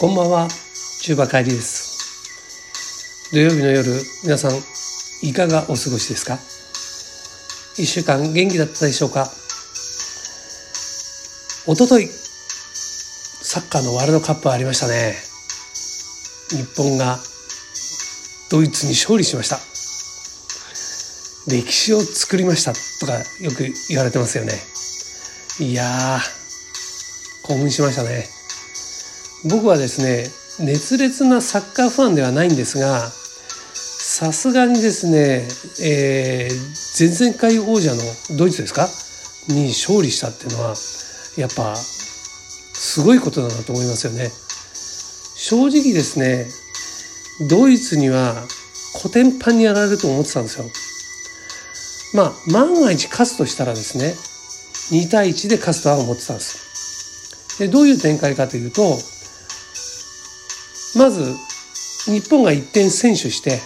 こんばんは、中馬帰りです。土曜日の夜、皆さん、いかがお過ごしですか？一週間元気だったでしょうか？おととい、サッカーのワールドカップありましたね。日本がドイツに勝利しました。歴史を作りましたとかよく言われてますよね。いやー、興奮しましたね。僕はですね熱烈なサッカーファンではないんですがさすがにですね、えー、前々回王者のドイツですか？に勝利したっていうのはやっぱすごいことだなと思いますよね。正直ですねドイツにはコテンパンにやられると思ってたんですよ。まあ万が一勝つとしたらですね2対1で勝つとは思ってたんです。でどういう展開かというとまず日本が1点先取して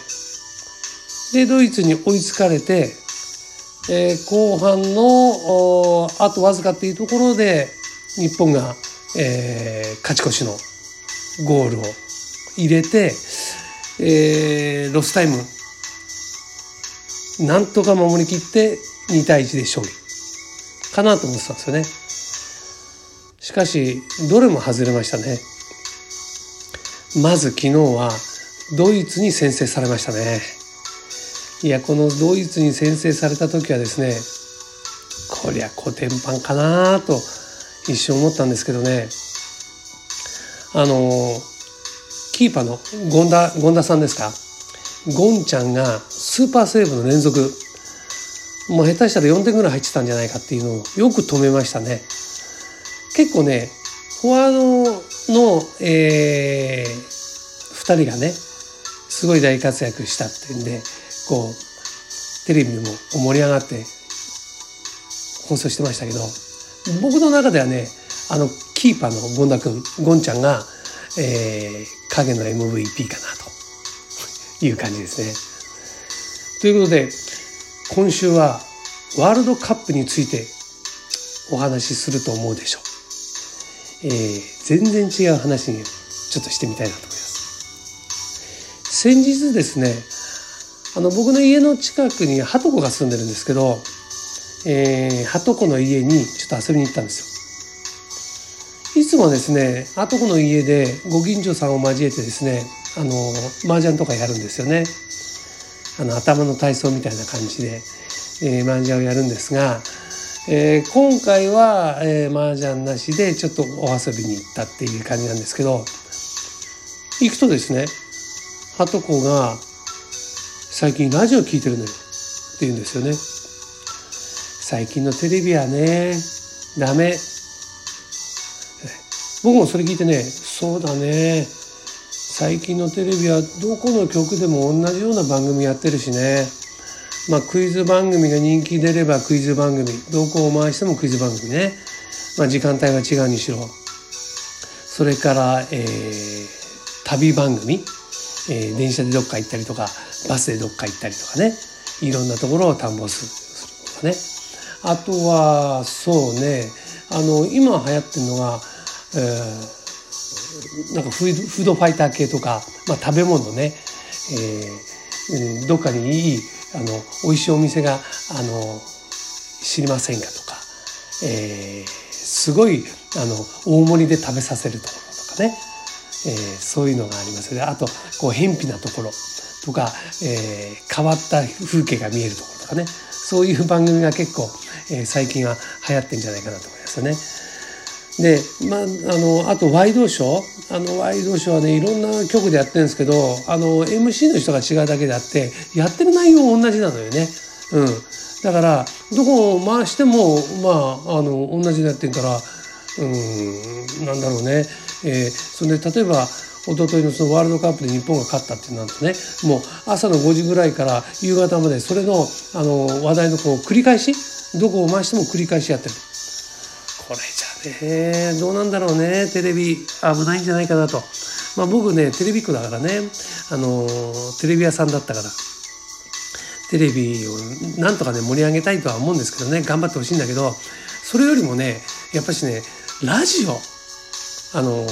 でドイツに追いつかれて、えー、後半のあとわずかっていうところで日本が、えー、勝ち越しのゴールを入れて、えー、ロスタイムなんとか守りきって2対1で勝利かなと思ってたんですよね。しかしどれも外れましたね。まず昨日はドイツに先制されましたね。いや、このドイツに先制された時はですね、こりゃコテンパンかなと一瞬思ったんですけどね、あの、キーパーの権田、権田さんですか？ゴンちゃんがスーパーセーブの連続、もう下手したら4点ぐらい入ってたんじゃないかっていうのをよく止めましたね。結構ね、フォワードの、えー、2人がねすごい大活躍したっていうんでこうテレビも盛り上がって放送してましたけど僕の中ではねあのキーパーの権田君ゴンちゃんが、えー、影の MVP かなという感じですね。ということで今週はワールドカップについてお話しすると思うでしょう。えー、全然違う話にちょっとしてみたいなと思います。先日ですねあの僕の家の近くにハトコが住んでるんですけど、えー、ハトコの家にちょっと遊びに行ったんですよ。いつもですねハトコの家でご近所さんを交えてですねあの麻雀とかやるんですよね。あの頭の体操みたいな感じで、えー、麻雀をやるんですがえー、今回は、えー、麻雀なしでちょっとお遊びに行ったっていう感じなんですけど行くとですねハトコが最近ラジオ聞いてるのよって言うんですよね。最近のテレビはねダメ。僕もそれ聞いてねそうだね。最近のテレビはどこの局でも同じような番組やってるしね。まあ、クイズ番組が人気出ればクイズ番組どこを回してもクイズ番組ね、まあ、時間帯が違うにしろ。それから、えー、旅番組、えー、電車でどっか行ったりとかバスでどっか行ったりとかね。いろんなところを探訪するとかね。あとはそうね。あの今流行ってるのが、えー、なんかフードファイター系とか、まあ、食べ物ね、えー、どっかにいいあの美味しいお店があの知りませんかとか、えー、すごいあの大盛りで食べさせるところとかね、えー、そういうのがありますよね。あとこう偏僻なところとか、えー、変わった風景が見えるところとかね。そういう番組が結構、え、最近は流行ってんじゃないかなと思いますよね。で、まあ、あのあとワイドショーあのワイドショーはねいろんな局でやってるんですけどあの MC の人が違うだけであってやってる内容同じなのよね。うん、だからどこを回してもまああの同じのやってるからうんなんだろうね、えー、それで例えば一昨日のそのワールドカップで日本が勝ったってなるとねもう朝の5時ぐらいから夕方までそれのあの話題のこう繰り返し？どこを回しても繰り返しやってる。これじゃねどうなんだろうね。テレビ危ないんじゃないかなと、まあ、僕ねテレビっ子だからね。あのテレビ屋さんだったから。テレビをなんとかね盛り上げたいとは思うんですけどね。頑張ってほしいんだけど。それよりもねやっぱしねラジオ。あの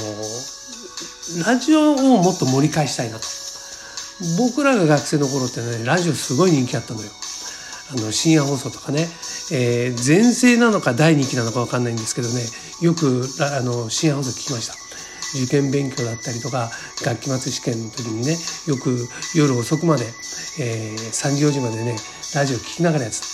ラジオをもっと盛り返したいなと。僕らが学生の頃ってねラジオすごい人気あったのよ。あの深夜放送とかね、えー、全盛なのか第2期なのか分かんないんですけどね。よくあの深夜放送聞きました。受験勉強だったりとか学期末試験の時にねよく夜遅くまで、えー、3時4時までねラジオ聞きながらやってた。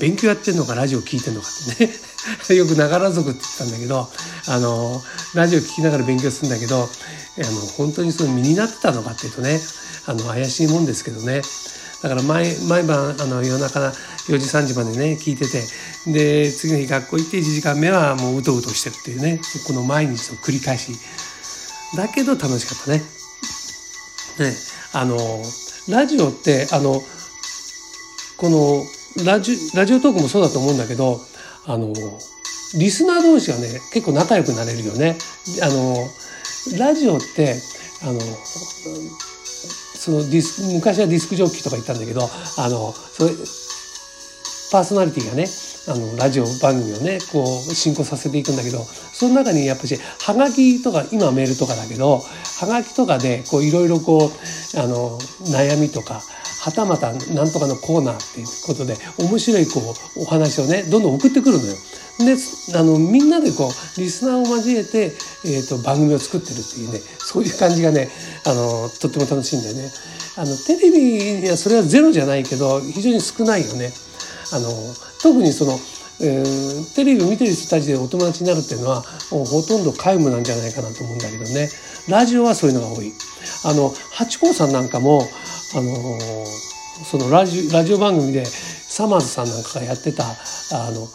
勉強やってんのかラジオ聞いてんのかってね。よくながら族って言ったんだけどあのラジオ聞きながら勉強するんだけどあの本当にその身になってたのかっていうとねあの怪しいもんですけどね。だから毎毎晩あの夜中4時3時までね聞いててで次の日学校行って1時間目はもううとうとしてるっていうねこの毎日の繰り返しだけど楽しかったね。ねあのラジオってあのこのラジラジオトークもそうだと思うんだけどあのリスナー同士がね結構仲良くなれるよね。あのラジオってあのそのディス昔はディスクジョッキーとか言ったんだけどあのそれパーソナリティがねあのラジオ番組をねこう進行させていくんだけどその中にやっぱしはがきとか今メールとかだけどはがきとかでこういろいろこうあの悩みとかはたまたなんとかのコーナーっていうことで面白いこうお話をねどんどん送ってくるのよ。であのみんなでこうリスナーを交えて、えーと、番組を作ってるっていうねそういう感じがねあのとっても楽しいんだよね。あのテレビにはそれはゼロじゃないけど非常に少ないよね。あの特にその、えー、テレビを見てる人たちでお友達になるっていうのはもうほとんど皆無なんじゃないかなと思うんだけどねラジオはそういうのが多い。あの八甲さんなんかもあのそのラジラジオ番組でサマーズさんなんかがやってたあの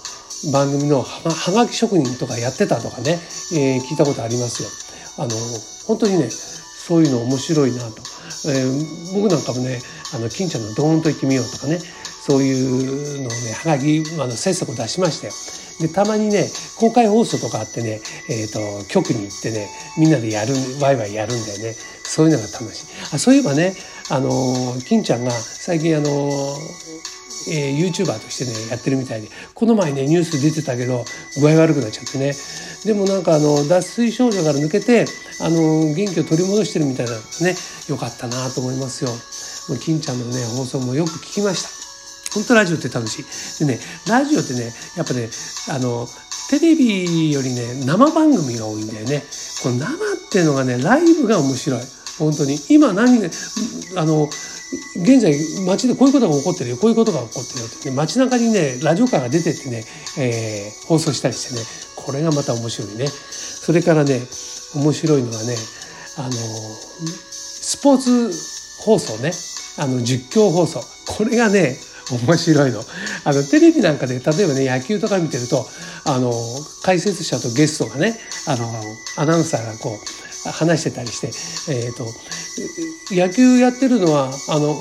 番組のははがき職人とかやってたとかね、えー、聞いたことありますよ。あの本当にねそういうの面白いなと、えー、僕なんかもねあの金ちゃんの「ドーンと行ってみよう」とかねそういうのをねはがきあの切迫出しましたよ。でたまにね公開放送とかあってね、えーと、局に行ってねみんなでやるワイワイやるんだよねそういうのが楽しいあそういえばねあの金ちゃんが最近あのえー、YouTuber としてねやってるみたいでこの前ねニュース出てたけど具合悪くなっちゃってねでもなんかあの脱水症状から抜けてあの元気を取り戻してるみたいなねよかったなと思いますよ。もう金ちゃんのね放送もよく聞きました。本当ラジオって楽しい。でね、ラジオってね、やっぱね、あの、テレビよりね、生番組が多いんだよね。この生っていうのがね、ライブが面白い。本当に。今何が、あの、現在街でこういうことが起こってるよ。こういうことが起こってるよ。ってね街中にねラジオカーが出てってね、えー、放送したりしてねこれがまた面白いね。それからね面白いのはねあのスポーツ放送ね。あの実況放送。これがね面白いの。あのテレビなんかで例えばね野球とか見てるとあの解説者とゲストがねあのアナウンサーがこう話してたりして、えーと、野球やってるのはあの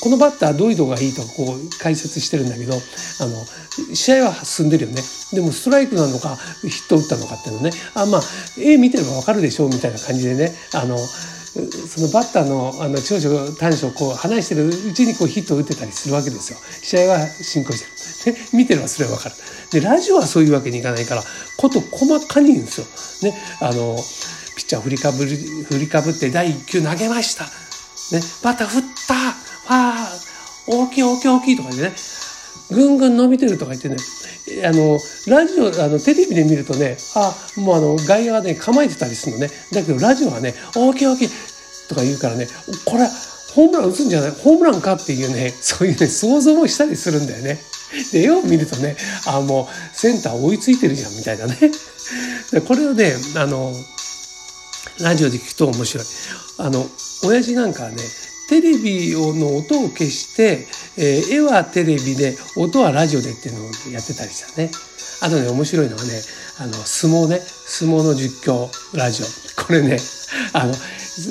このバッターどういうとこがいいとこう解説してるんだけどあの試合は進んでるよね。でもストライクなのかヒット打ったのかっていうのね。あまあ絵見てれば分かるでしょうみたいな感じでね。あのそのバッターのあの長所短所をこう話してるうちにこうヒットを打ってたりするわけですよ。試合は進行してる、ね、見てればそれは分かる。でラジオはそういうわけにいかないからこと細かに言うんですよ。ね、あのャー振りかぶり振りかぶって第1球投げました、ね、バター振った。ファー大きい大きい大きいとかでね。ぐんぐん伸びてるとか言ってね。あのラジオあのテレビで見るとねあもうあの外野はね構えてたりするのね。だけどラジオはね「大きい大きい」とか言うからねこれホームラン打つんじゃない？ホームランかっていうねそういうね想像もしたりするんだよね。で絵を見るとねあもうセンター追いついてるじゃんみたいなね。これをねあのラジオで聞くと面白い。あの親父なんかはねテレビの音を消して、えー、絵はテレビで音はラジオでっていうのをやってたりしたね。あとね面白いのはねあの相撲ね。相撲の実況ラジオ。これね あの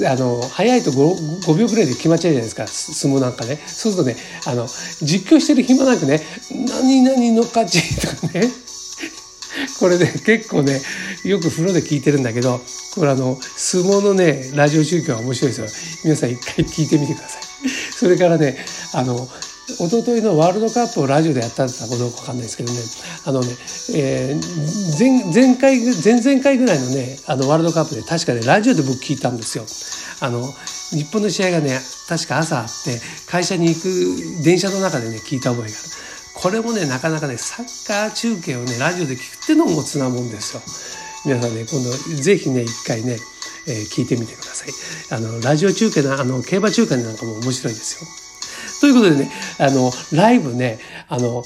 あの早いと 5, 5秒ぐらいで決まっちゃうじゃないですか。相撲なんかね。そうするとねあの実況してる暇なくね「何々の勝ち」とかね。これね結構ねよく風呂で聞いてるんだけどこれあの相撲のねラジオ宗教は面白いですよ皆さん一回聞いてみてください それからねあの一昨日のワールドカップをラジオでやったかどうかわかんないですけどねあのね、えー、前前回前々回ぐらいのねあのワールドカップで確かねラジオで僕聞いたんですよ。あの日本の試合がね確か朝あって会社に行く電車の中でね聞いた覚えがある。これもねなかなかねサッカー中継をねラジオで聞くっていうのもつなもんですよ。皆さんね今度ぜひね一回ね、えー、聞いてみてください。あのラジオ中継のあの競馬中継なんかも面白いですよ。ということでね、あの、ライブね、あの、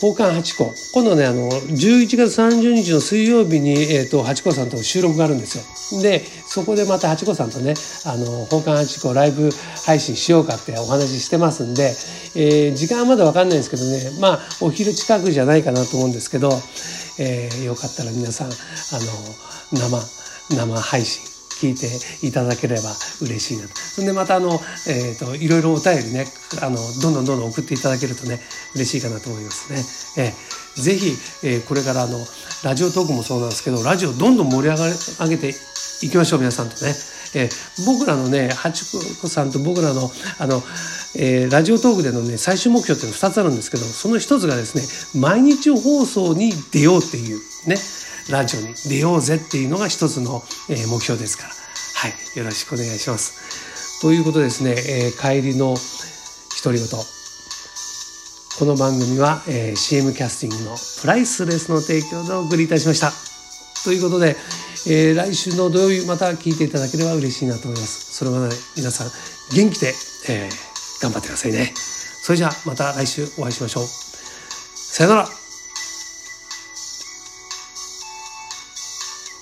宝冠八甲。今度ね、あの、11月30日の水曜日に、えっ、ー、と、八甲さんと収録があるんですよ。で、そこでまた八甲さんとね、あの、宝冠八甲ライブ配信しようかってお話ししてますんで、えー、時間はまだわかんないんですけどね、まあ、お昼近くじゃないかなと思うんですけど、えー、よかったら皆さん、あの、生、生配信聞いていただければ嬉しいなと。そんでまたあの、えーと、いろいろお便りねあのどんどんどんどん送っていただけるとね嬉しいかなと思いますね。えー、ぜひ、えー、これからあのラジオトークもそうなんですけどラジオどんどん盛り上が上げていきましょう皆さんとね。えー、僕らのね八子さんと僕らのあの、えー、ラジオトークでのね最終目標っていうのは2つあるんですけどその1つがですね毎日放送に出ようっていうねラジオに出ようぜっていうのが一つの、え目標ですから。はい。よろしくお願いします。ということですね、えー、帰りの独り言。この番組は、えー、CM キャスティングのプライスレスの提供でお送りいたしました。ということで、えー、来週の土曜日また聞いていただければ嬉しいなと思います。それまで皆さん元気で、えー、頑張ってくださいね。それじゃあまた来週お会いしましょう。さよなら。